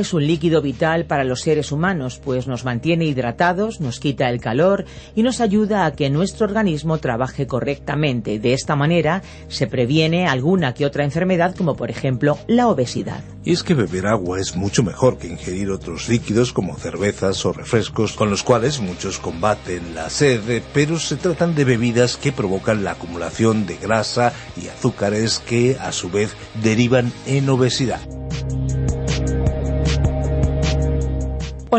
Es un líquido vital para los seres humanos, pues nos mantiene hidratados, nos quita el calor y nos ayuda a que nuestro organismo trabaje correctamente. De esta manera se previene alguna que otra enfermedad, como por ejemplo la obesidad. Y es que beber agua es mucho mejor que ingerir otros líquidos como cervezas o refrescos, con los cuales muchos combaten la sed, pero se tratan de bebidas que provocan la acumulación de grasa y azúcares que a su vez derivan en obesidad.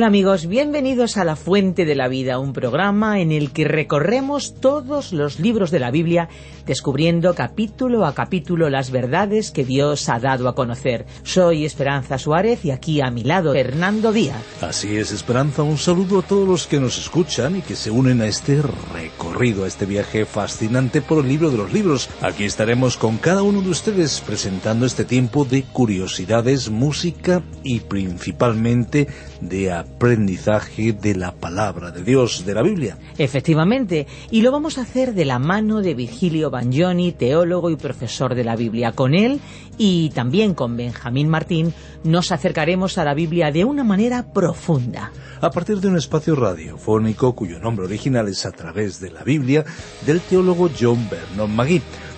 Hola amigos, bienvenidos a La Fuente de la Vida, un programa en el que recorremos todos los libros de la Biblia descubriendo capítulo a capítulo las verdades que Dios ha dado a conocer. Soy Esperanza Suárez y aquí a mi lado Fernando Díaz. Así es, Esperanza, un saludo a todos los que nos escuchan y que se unen a este recorrido, a este viaje fascinante por el libro de los libros. Aquí estaremos con cada uno de ustedes presentando este tiempo de curiosidades, música y principalmente de aprendizaje de la palabra de Dios, de la Biblia. Efectivamente, y lo vamos a hacer de la mano de Virgilio Bagnoni, teólogo y profesor de la Biblia. Con él y también con Benjamín Martín nos acercaremos a la Biblia de una manera profunda. A partir de un espacio radiofónico cuyo nombre original es A través de la Biblia del teólogo John Vernon Magui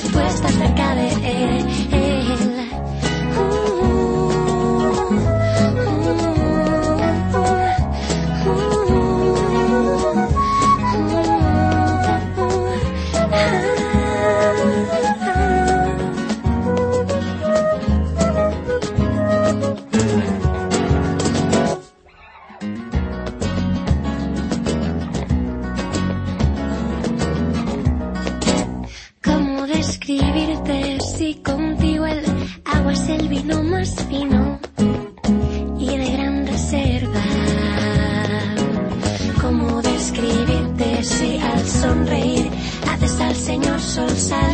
Tú estás Señor sol salir.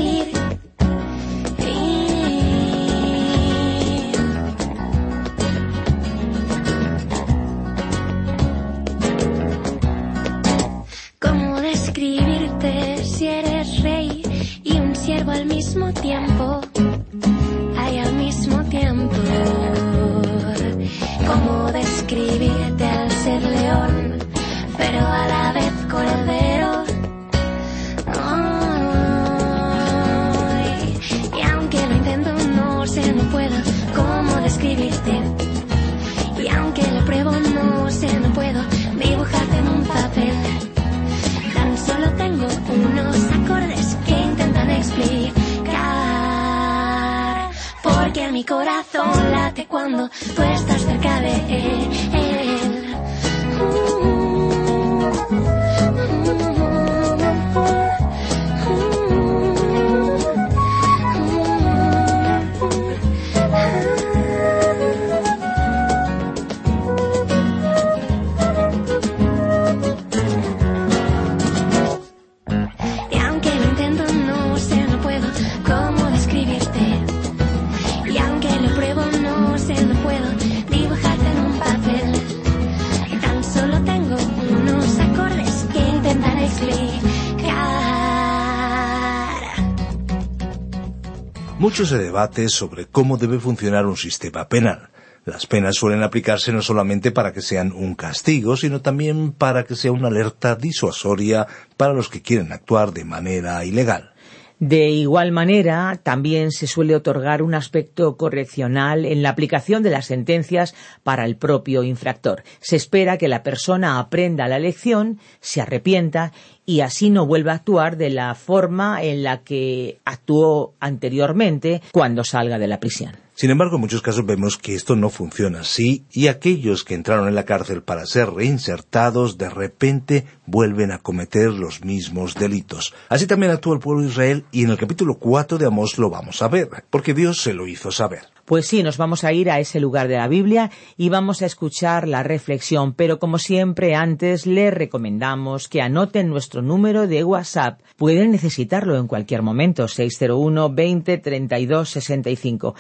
Mucho se debate sobre cómo debe funcionar un sistema penal. Las penas suelen aplicarse no solamente para que sean un castigo, sino también para que sea una alerta disuasoria para los que quieren actuar de manera ilegal. De igual manera, también se suele otorgar un aspecto correccional en la aplicación de las sentencias para el propio infractor. Se espera que la persona aprenda la lección, se arrepienta y así no vuelva a actuar de la forma en la que actuó anteriormente cuando salga de la prisión. Sin embargo, en muchos casos vemos que esto no funciona así y aquellos que entraron en la cárcel para ser reinsertados de repente vuelven a cometer los mismos delitos. Así también actúa el pueblo de Israel y en el capítulo 4 de Amós lo vamos a ver, porque Dios se lo hizo saber. Pues sí, nos vamos a ir a ese lugar de la Biblia y vamos a escuchar la reflexión, pero como siempre antes le recomendamos que anoten nuestro número de WhatsApp. Pueden necesitarlo en cualquier momento, 601 20 32 65.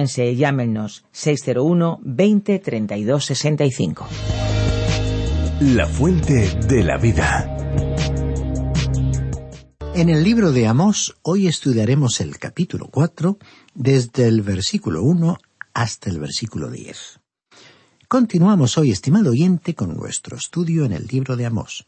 Anímense, llámenos, 601 20 32 65. La fuente de la vida. En el libro de Amós hoy estudiaremos el capítulo 4 desde el versículo 1 hasta el versículo 10. Continuamos hoy, estimado oyente, con nuestro estudio en el libro de Amós.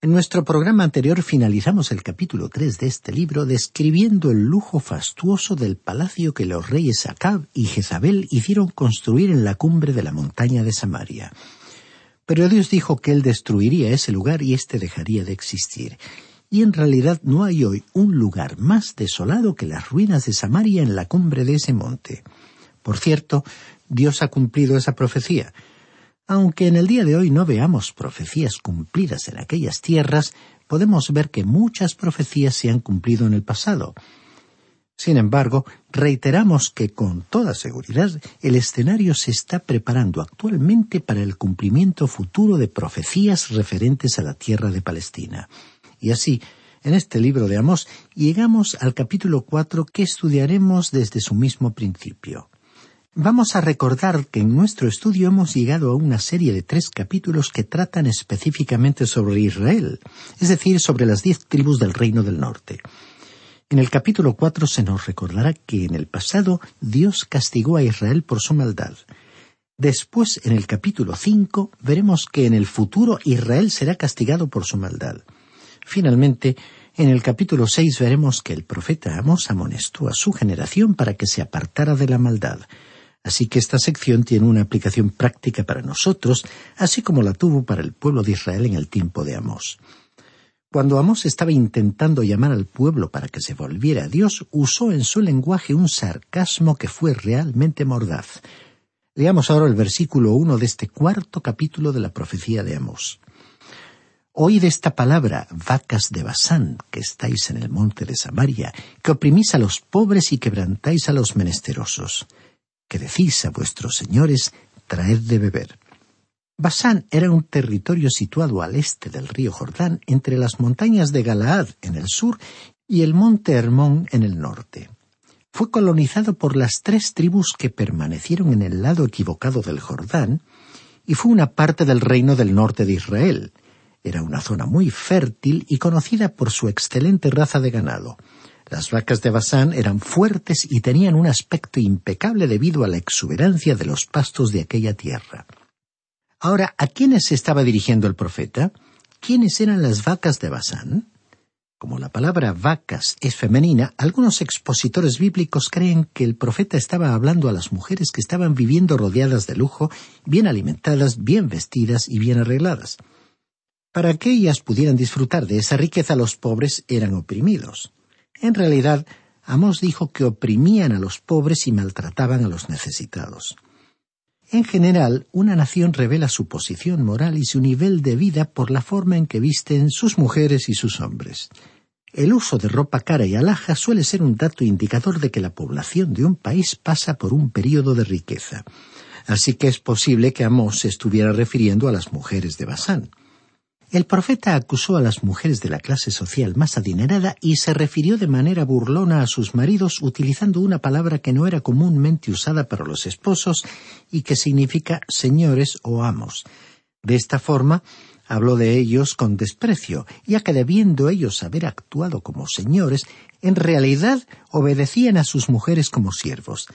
En nuestro programa anterior finalizamos el capítulo 3 de este libro describiendo el lujo fastuoso del palacio que los reyes Acab y Jezabel hicieron construir en la cumbre de la montaña de Samaria. Pero Dios dijo que Él destruiría ese lugar y éste dejaría de existir. Y en realidad no hay hoy un lugar más desolado que las ruinas de Samaria en la cumbre de ese monte. Por cierto, Dios ha cumplido esa profecía. Aunque en el día de hoy no veamos profecías cumplidas en aquellas tierras, podemos ver que muchas profecías se han cumplido en el pasado. Sin embargo, reiteramos que con toda seguridad el escenario se está preparando actualmente para el cumplimiento futuro de profecías referentes a la tierra de Palestina. Y así, en este libro de Amós llegamos al capítulo cuatro que estudiaremos desde su mismo principio. Vamos a recordar que en nuestro estudio hemos llegado a una serie de tres capítulos que tratan específicamente sobre Israel, es decir, sobre las diez tribus del reino del norte. En el capítulo cuatro se nos recordará que en el pasado Dios castigó a Israel por su maldad. Después, en el capítulo cinco, veremos que en el futuro Israel será castigado por su maldad. Finalmente, en el capítulo seis veremos que el profeta Amós amonestó a su generación para que se apartara de la maldad. Así que esta sección tiene una aplicación práctica para nosotros, así como la tuvo para el pueblo de Israel en el tiempo de Amós. Cuando Amós estaba intentando llamar al pueblo para que se volviera a Dios, usó en su lenguaje un sarcasmo que fue realmente mordaz. Leamos ahora el versículo uno de este cuarto capítulo de la profecía de Amós. Oíd esta palabra, vacas de Basán, que estáis en el monte de Samaria, que oprimís a los pobres y quebrantáis a los menesterosos, que decís a vuestros señores, traed de beber. Basán era un territorio situado al este del río Jordán, entre las montañas de Galaad en el sur y el monte Hermón en el norte. Fue colonizado por las tres tribus que permanecieron en el lado equivocado del Jordán, y fue una parte del reino del norte de Israel. Era una zona muy fértil y conocida por su excelente raza de ganado. Las vacas de Basán eran fuertes y tenían un aspecto impecable debido a la exuberancia de los pastos de aquella tierra. Ahora, ¿a quiénes se estaba dirigiendo el profeta? ¿Quiénes eran las vacas de Basán? Como la palabra vacas es femenina, algunos expositores bíblicos creen que el profeta estaba hablando a las mujeres que estaban viviendo rodeadas de lujo, bien alimentadas, bien vestidas y bien arregladas. Para que ellas pudieran disfrutar de esa riqueza, los pobres eran oprimidos. En realidad, Amós dijo que oprimían a los pobres y maltrataban a los necesitados. En general, una nación revela su posición moral y su nivel de vida por la forma en que visten sus mujeres y sus hombres. El uso de ropa cara y alhaja suele ser un dato indicador de que la población de un país pasa por un período de riqueza. Así que es posible que Amós se estuviera refiriendo a las mujeres de Basán. El profeta acusó a las mujeres de la clase social más adinerada y se refirió de manera burlona a sus maridos utilizando una palabra que no era comúnmente usada para los esposos y que significa señores o amos. De esta forma, habló de ellos con desprecio, ya que debiendo ellos haber actuado como señores, en realidad obedecían a sus mujeres como siervos.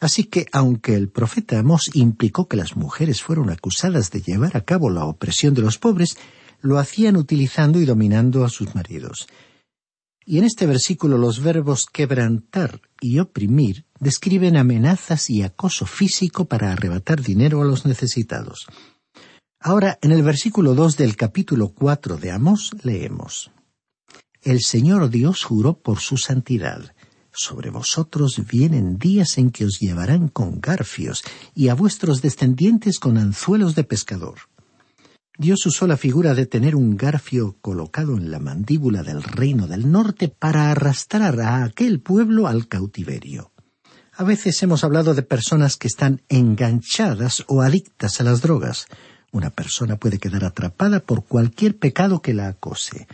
Así que, aunque el profeta Amós implicó que las mujeres fueron acusadas de llevar a cabo la opresión de los pobres, lo hacían utilizando y dominando a sus maridos. Y en este versículo los verbos quebrantar y oprimir describen amenazas y acoso físico para arrebatar dinero a los necesitados. Ahora, en el versículo dos del capítulo cuatro de Amós leemos El Señor Dios juró por su santidad. Sobre vosotros vienen días en que os llevarán con garfios y a vuestros descendientes con anzuelos de pescador. Dios usó la figura de tener un garfio colocado en la mandíbula del reino del norte para arrastrar a aquel pueblo al cautiverio. A veces hemos hablado de personas que están enganchadas o adictas a las drogas. Una persona puede quedar atrapada por cualquier pecado que la acose.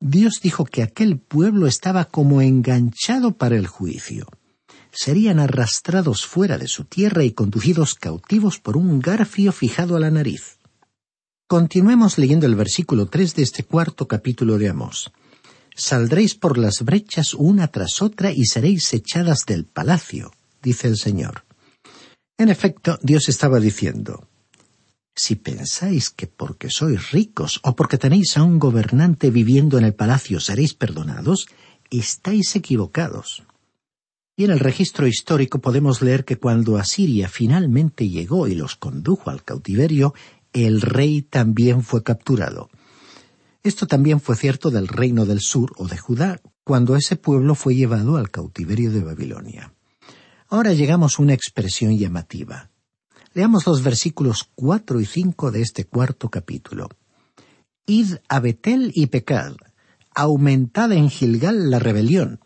Dios dijo que aquel pueblo estaba como enganchado para el juicio. Serían arrastrados fuera de su tierra y conducidos cautivos por un garfio fijado a la nariz. Continuemos leyendo el versículo tres de este cuarto capítulo de Amós. Saldréis por las brechas una tras otra y seréis echadas del palacio, dice el Señor. En efecto, Dios estaba diciendo, si pensáis que porque sois ricos o porque tenéis a un gobernante viviendo en el palacio seréis perdonados, estáis equivocados. Y en el registro histórico podemos leer que cuando Asiria finalmente llegó y los condujo al cautiverio, el rey también fue capturado. Esto también fue cierto del reino del sur o de Judá, cuando ese pueblo fue llevado al cautiverio de Babilonia. Ahora llegamos a una expresión llamativa. Leamos los versículos cuatro y cinco de este cuarto capítulo. Id a Betel y pecad, aumentad en Gilgal la rebelión.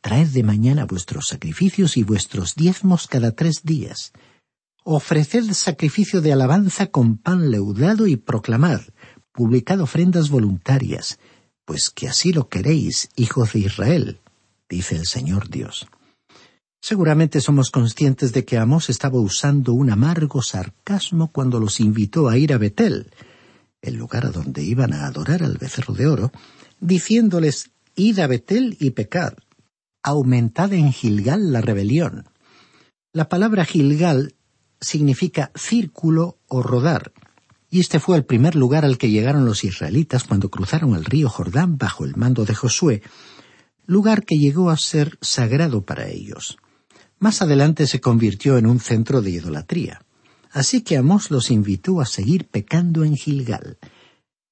Traed de mañana vuestros sacrificios y vuestros diezmos cada tres días ofreced sacrificio de alabanza con pan leudado y proclamad, publicad ofrendas voluntarias, pues que así lo queréis, hijos de Israel, dice el Señor Dios. Seguramente somos conscientes de que Amós estaba usando un amargo sarcasmo cuando los invitó a ir a Betel, el lugar a donde iban a adorar al becerro de oro, diciéndoles Id a Betel y pecad, aumentad en Gilgal la rebelión. La palabra Gilgal significa círculo o rodar, y este fue el primer lugar al que llegaron los israelitas cuando cruzaron el río Jordán bajo el mando de Josué, lugar que llegó a ser sagrado para ellos. Más adelante se convirtió en un centro de idolatría. Así que Amós los invitó a seguir pecando en Gilgal.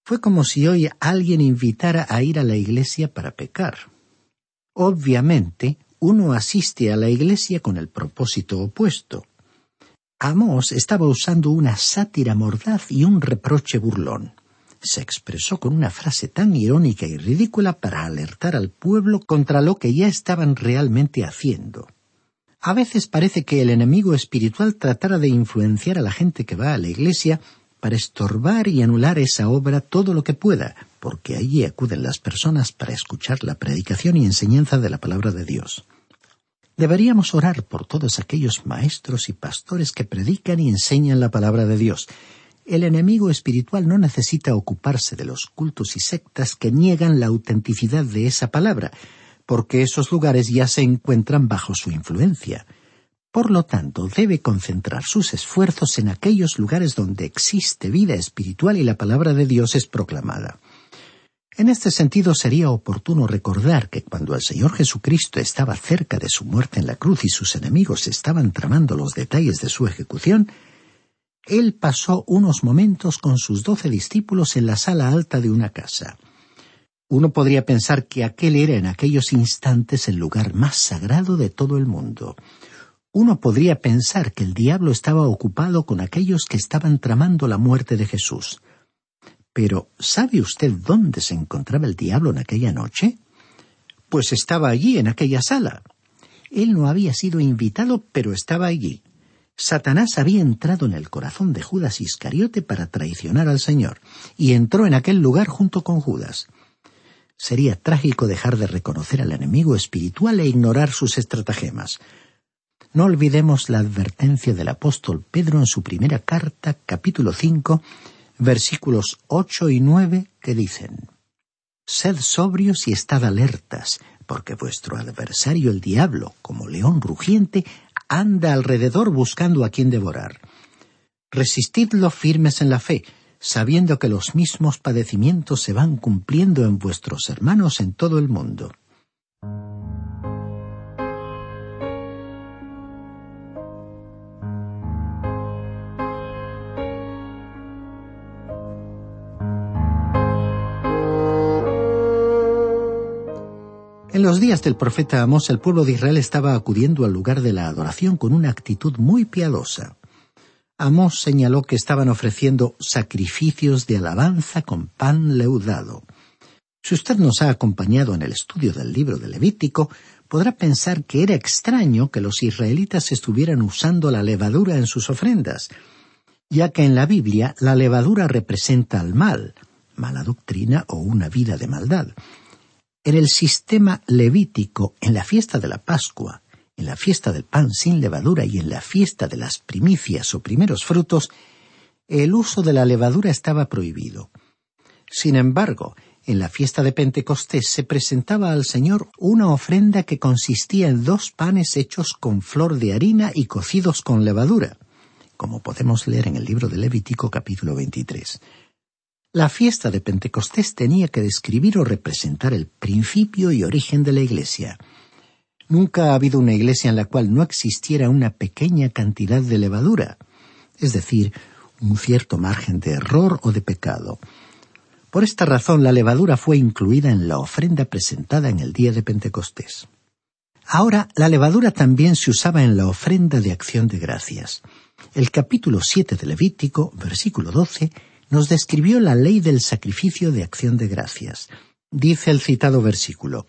Fue como si hoy alguien invitara a ir a la iglesia para pecar. Obviamente, uno asiste a la iglesia con el propósito opuesto, Amós estaba usando una sátira mordaz y un reproche burlón. Se expresó con una frase tan irónica y ridícula para alertar al pueblo contra lo que ya estaban realmente haciendo. A veces parece que el enemigo espiritual tratara de influenciar a la gente que va a la iglesia para estorbar y anular esa obra todo lo que pueda, porque allí acuden las personas para escuchar la predicación y enseñanza de la palabra de Dios. Deberíamos orar por todos aquellos maestros y pastores que predican y enseñan la palabra de Dios. El enemigo espiritual no necesita ocuparse de los cultos y sectas que niegan la autenticidad de esa palabra, porque esos lugares ya se encuentran bajo su influencia. Por lo tanto, debe concentrar sus esfuerzos en aquellos lugares donde existe vida espiritual y la palabra de Dios es proclamada. En este sentido sería oportuno recordar que cuando el Señor Jesucristo estaba cerca de su muerte en la cruz y sus enemigos estaban tramando los detalles de su ejecución, Él pasó unos momentos con sus doce discípulos en la sala alta de una casa. Uno podría pensar que aquel era en aquellos instantes el lugar más sagrado de todo el mundo. Uno podría pensar que el diablo estaba ocupado con aquellos que estaban tramando la muerte de Jesús. Pero ¿sabe usted dónde se encontraba el diablo en aquella noche? Pues estaba allí, en aquella sala. Él no había sido invitado, pero estaba allí. Satanás había entrado en el corazón de Judas Iscariote para traicionar al Señor, y entró en aquel lugar junto con Judas. Sería trágico dejar de reconocer al enemigo espiritual e ignorar sus estratagemas. No olvidemos la advertencia del apóstol Pedro en su primera carta, capítulo cinco, versículos ocho y nueve, que dicen Sed sobrios y estad alertas, porque vuestro adversario el diablo, como león rugiente, anda alrededor buscando a quien devorar. Resistidlo firmes en la fe, sabiendo que los mismos padecimientos se van cumpliendo en vuestros hermanos en todo el mundo. Los días del profeta Amós el pueblo de Israel estaba acudiendo al lugar de la adoración con una actitud muy piadosa. Amós señaló que estaban ofreciendo sacrificios de alabanza con pan leudado. Si usted nos ha acompañado en el estudio del libro de Levítico, podrá pensar que era extraño que los israelitas estuvieran usando la levadura en sus ofrendas, ya que en la Biblia la levadura representa al mal, mala doctrina o una vida de maldad. En el sistema levítico, en la fiesta de la Pascua, en la fiesta del pan sin levadura y en la fiesta de las primicias o primeros frutos, el uso de la levadura estaba prohibido. Sin embargo, en la fiesta de Pentecostés se presentaba al Señor una ofrenda que consistía en dos panes hechos con flor de harina y cocidos con levadura, como podemos leer en el libro de Levítico capítulo 23. La fiesta de Pentecostés tenía que describir o representar el principio y origen de la Iglesia. Nunca ha habido una iglesia en la cual no existiera una pequeña cantidad de levadura, es decir, un cierto margen de error o de pecado. Por esta razón la levadura fue incluida en la ofrenda presentada en el día de Pentecostés. Ahora la levadura también se usaba en la ofrenda de acción de gracias. El capítulo siete de Levítico, versículo doce, nos describió la ley del sacrificio de acción de gracias. Dice el citado versículo,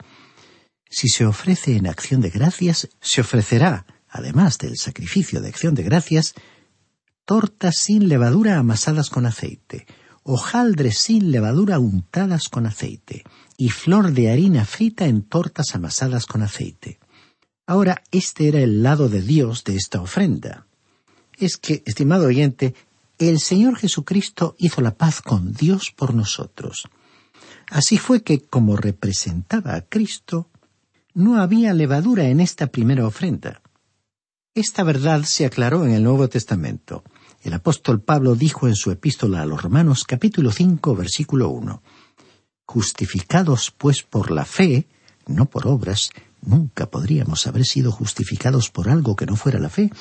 Si se ofrece en acción de gracias, se ofrecerá, además del sacrificio de acción de gracias, tortas sin levadura amasadas con aceite, hojaldres sin levadura untadas con aceite, y flor de harina frita en tortas amasadas con aceite. Ahora, este era el lado de Dios de esta ofrenda. Es que, estimado oyente, el Señor Jesucristo hizo la paz con Dios por nosotros. Así fue que, como representaba a Cristo, no había levadura en esta primera ofrenda. Esta verdad se aclaró en el Nuevo Testamento. El apóstol Pablo dijo en su epístola a los Romanos capítulo 5 versículo 1 Justificados pues por la fe, no por obras, nunca podríamos haber sido justificados por algo que no fuera la fe,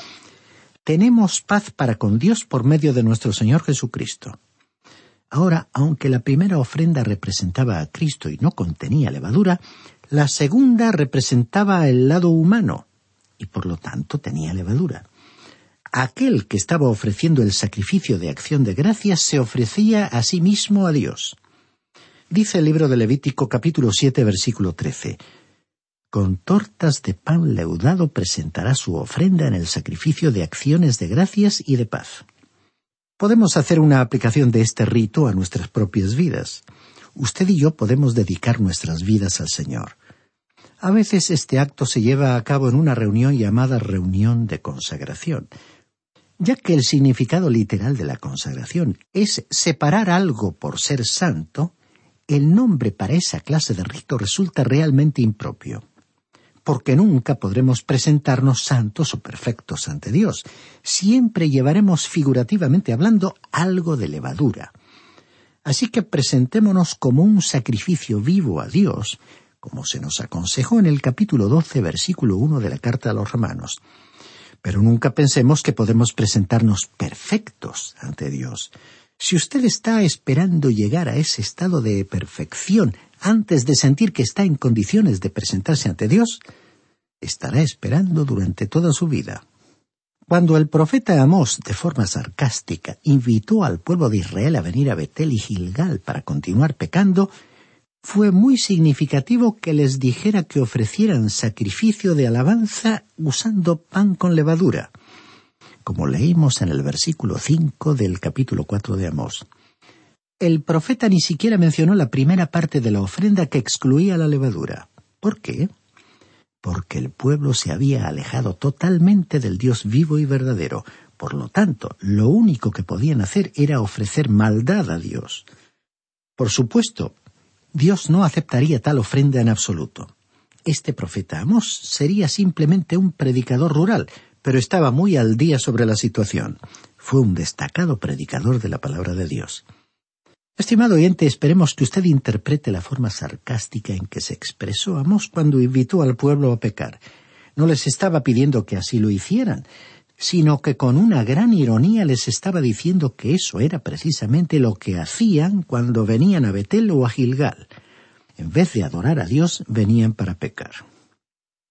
tenemos paz para con Dios por medio de nuestro Señor Jesucristo. Ahora, aunque la primera ofrenda representaba a Cristo y no contenía levadura, la segunda representaba el lado humano y por lo tanto tenía levadura. Aquel que estaba ofreciendo el sacrificio de acción de gracias se ofrecía a sí mismo a Dios. Dice el libro de Levítico capítulo siete versículo trece con tortas de pan leudado presentará su ofrenda en el sacrificio de acciones de gracias y de paz. Podemos hacer una aplicación de este rito a nuestras propias vidas. usted y yo podemos dedicar nuestras vidas al Señor. A veces este acto se lleva a cabo en una reunión llamada reunión de consagración, ya que el significado literal de la consagración es separar algo por ser santo, el nombre para esa clase de rito resulta realmente impropio, porque nunca podremos presentarnos santos o perfectos ante Dios. Siempre llevaremos figurativamente hablando algo de levadura. Así que presentémonos como un sacrificio vivo a Dios, como se nos aconsejó en el capítulo 12, versículo 1 de la carta a los romanos. Pero nunca pensemos que podemos presentarnos perfectos ante Dios. Si usted está esperando llegar a ese estado de perfección antes de sentir que está en condiciones de presentarse ante Dios, estará esperando durante toda su vida. Cuando el profeta Amós, de forma sarcástica, invitó al pueblo de Israel a venir a Betel y Gilgal para continuar pecando, fue muy significativo que les dijera que ofrecieran sacrificio de alabanza usando pan con levadura, como leímos en el versículo 5 del capítulo 4 de Amós. El profeta ni siquiera mencionó la primera parte de la ofrenda que excluía la levadura. ¿Por qué? Porque el pueblo se había alejado totalmente del Dios vivo y verdadero. Por lo tanto, lo único que podían hacer era ofrecer maldad a Dios. Por supuesto, Dios no aceptaría tal ofrenda en absoluto. Este profeta Amos sería simplemente un predicador rural, pero estaba muy al día sobre la situación. Fue un destacado predicador de la palabra de Dios. Estimado oyente, esperemos que usted interprete la forma sarcástica en que se expresó Amos cuando invitó al pueblo a pecar. No les estaba pidiendo que así lo hicieran, sino que con una gran ironía les estaba diciendo que eso era precisamente lo que hacían cuando venían a Betel o a Gilgal. En vez de adorar a Dios, venían para pecar.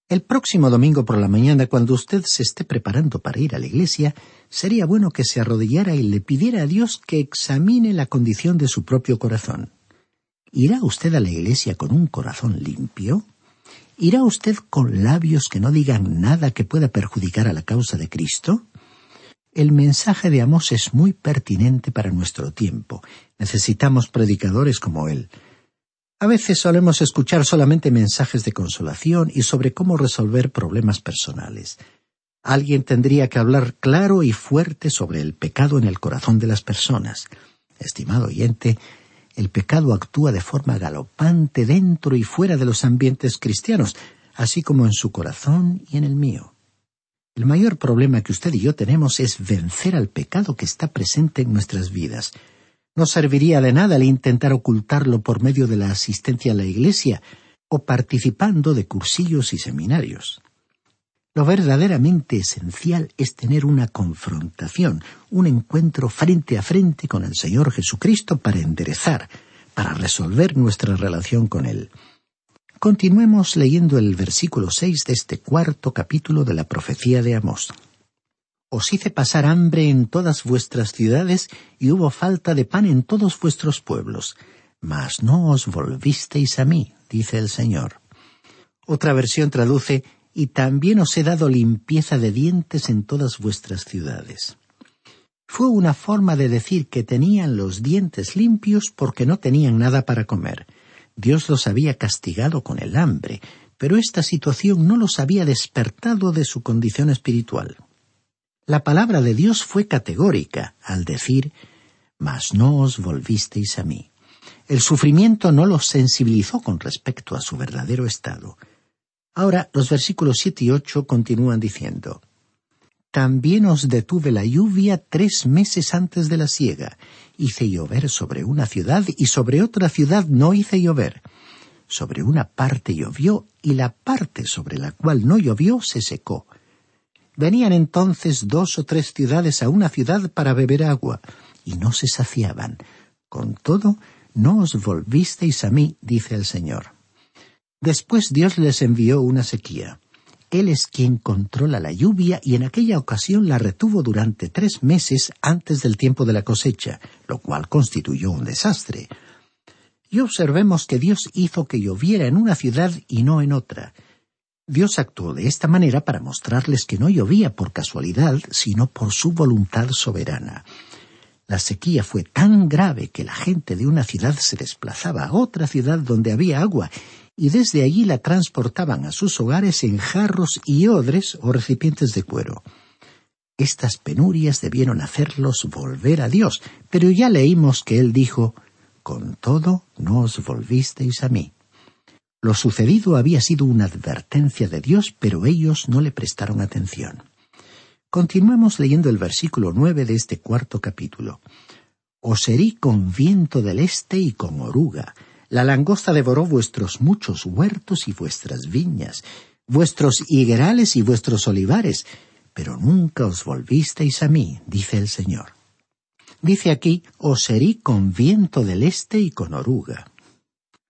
El próximo domingo por la mañana, cuando usted se esté preparando para ir a la iglesia, sería bueno que se arrodillara y le pidiera a Dios que examine la condición de su propio corazón. ¿Irá usted a la iglesia con un corazón limpio? ¿Irá usted con labios que no digan nada que pueda perjudicar a la causa de Cristo? El mensaje de Amós es muy pertinente para nuestro tiempo. Necesitamos predicadores como él. A veces solemos escuchar solamente mensajes de consolación y sobre cómo resolver problemas personales. Alguien tendría que hablar claro y fuerte sobre el pecado en el corazón de las personas. Estimado oyente, el pecado actúa de forma galopante dentro y fuera de los ambientes cristianos, así como en su corazón y en el mío. El mayor problema que usted y yo tenemos es vencer al pecado que está presente en nuestras vidas. No serviría de nada el intentar ocultarlo por medio de la asistencia a la iglesia o participando de cursillos y seminarios. Lo verdaderamente esencial es tener una confrontación, un encuentro frente a frente con el Señor Jesucristo para enderezar, para resolver nuestra relación con Él. Continuemos leyendo el versículo seis de este cuarto capítulo de la profecía de Amós. Os hice pasar hambre en todas vuestras ciudades y hubo falta de pan en todos vuestros pueblos, mas no os volvisteis a mí, dice el Señor. Otra versión traduce y también os he dado limpieza de dientes en todas vuestras ciudades. Fue una forma de decir que tenían los dientes limpios porque no tenían nada para comer. Dios los había castigado con el hambre, pero esta situación no los había despertado de su condición espiritual. La palabra de Dios fue categórica al decir, Mas no os volvisteis a mí. El sufrimiento no los sensibilizó con respecto a su verdadero estado. Ahora los versículos siete y ocho continúan diciendo También os detuve la lluvia tres meses antes de la siega. Hice llover sobre una ciudad y sobre otra ciudad no hice llover. Sobre una parte llovió y la parte sobre la cual no llovió se secó. Venían entonces dos o tres ciudades a una ciudad para beber agua, y no se saciaban. Con todo, no os volvisteis a mí, dice el Señor. Después Dios les envió una sequía. Él es quien controla la lluvia y en aquella ocasión la retuvo durante tres meses antes del tiempo de la cosecha, lo cual constituyó un desastre. Y observemos que Dios hizo que lloviera en una ciudad y no en otra. Dios actuó de esta manera para mostrarles que no llovía por casualidad, sino por su voluntad soberana. La sequía fue tan grave que la gente de una ciudad se desplazaba a otra ciudad donde había agua y desde allí la transportaban a sus hogares en jarros y odres o recipientes de cuero. Estas penurias debieron hacerlos volver a Dios, pero ya leímos que Él dijo, Con todo no os volvisteis a mí. Lo sucedido había sido una advertencia de Dios, pero ellos no le prestaron atención. Continuemos leyendo el versículo nueve de este cuarto capítulo. Os herí con viento del este y con oruga. La langosta devoró vuestros muchos huertos y vuestras viñas, vuestros higuerales y vuestros olivares, pero nunca os volvisteis a mí, dice el Señor. Dice aquí, os herí con viento del este y con oruga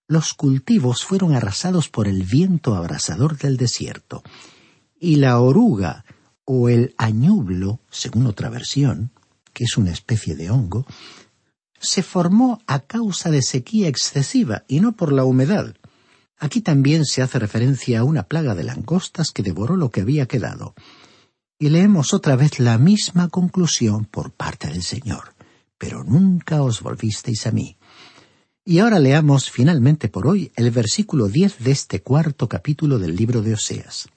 los cultivos fueron arrasados por el viento abrasador del desierto, y la oruga o el añublo, según otra versión, que es una especie de hongo, se formó a causa de sequía excesiva y no por la humedad. Aquí también se hace referencia a una plaga de langostas que devoró lo que había quedado. Y leemos otra vez la misma conclusión por parte del Señor. Pero nunca os volvisteis a mí. Y ahora leamos finalmente por hoy el versículo diez de este cuarto capítulo del libro de Oseas.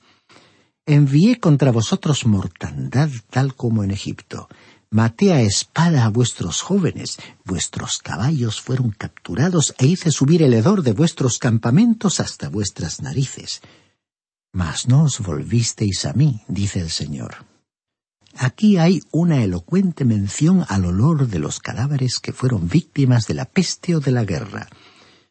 Envié contra vosotros mortandad tal como en Egipto. Maté a espada a vuestros jóvenes, vuestros caballos fueron capturados e hice subir el hedor de vuestros campamentos hasta vuestras narices. Mas no os volvisteis a mí, dice el Señor. Aquí hay una elocuente mención al olor de los cadáveres que fueron víctimas de la peste o de la guerra.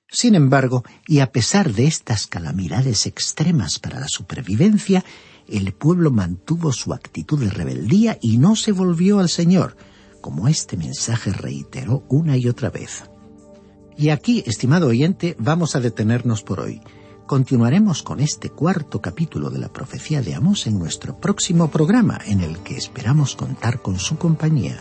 Sin embargo, y a pesar de estas calamidades extremas para la supervivencia, el pueblo mantuvo su actitud de rebeldía y no se volvió al Señor, como este mensaje reiteró una y otra vez. Y aquí, estimado oyente, vamos a detenernos por hoy. Continuaremos con este cuarto capítulo de la profecía de Amós en nuestro próximo programa, en el que esperamos contar con su compañía.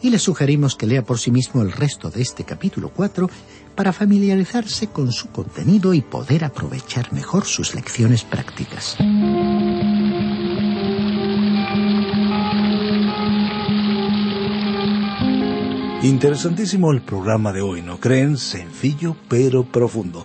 Y le sugerimos que lea por sí mismo el resto de este capítulo 4 para familiarizarse con su contenido y poder aprovechar mejor sus lecciones prácticas. Interesantísimo el programa de hoy, ¿no creen? Sencillo pero profundo.